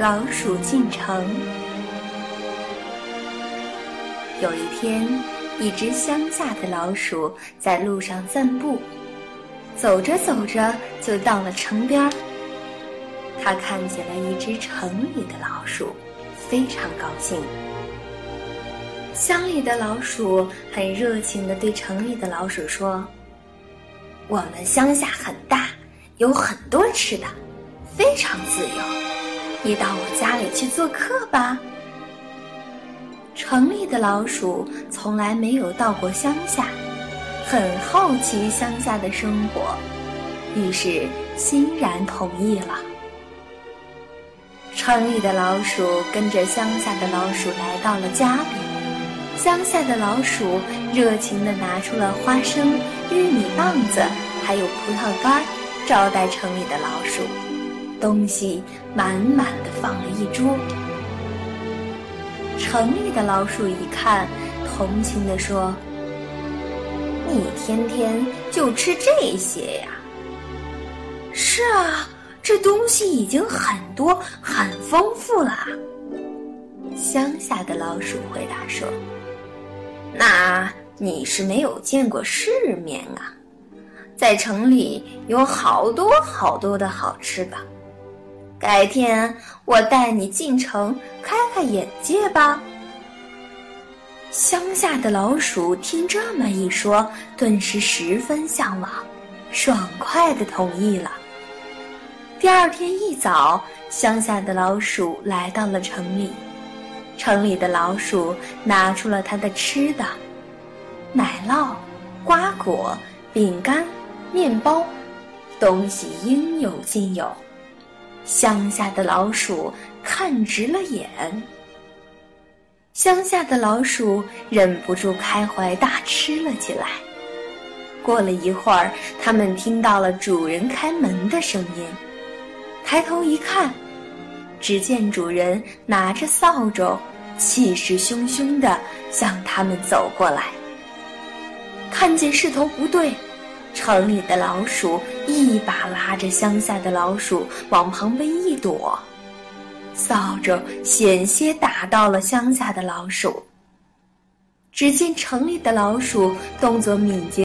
老鼠进城。有一天，一只乡下的老鼠在路上散步，走着走着就到了城边儿。他看见了一只城里的老鼠，非常高兴。乡里的老鼠很热情地对城里的老鼠说：“我们乡下很大，有很多吃的，非常自由。你到我家里去做客吧。”城里的老鼠从来没有到过乡下，很好奇乡下的生活，于是欣然同意了。城里的老鼠跟着乡下的老鼠来到了家里，乡下的老鼠热情地拿出了花生、玉米棒子，还有葡萄干，招待城里的老鼠，东西满满的放了一桌。城里的老鼠一看，同情地说：“你天天就吃这些呀？”“是啊。”这东西已经很多、很丰富了。乡下的老鼠回答说：“那你是没有见过世面啊，在城里有好多好多的好吃的，改天我带你进城开开眼界吧。”乡下的老鼠听这么一说，顿时十分向往，爽快的同意了。第二天一早，乡下的老鼠来到了城里。城里的老鼠拿出了它的吃的：奶酪、瓜果、饼干、面包，东西应有尽有。乡下的老鼠看直了眼。乡下的老鼠忍不住开怀大吃了起来。过了一会儿，他们听到了主人开门的声音。抬头一看，只见主人拿着扫帚，气势汹汹地向他们走过来。看见势头不对，城里的老鼠一把拉着乡下的老鼠往旁边一躲，扫帚险些打到了乡下的老鼠。只见城里的老鼠动作敏捷。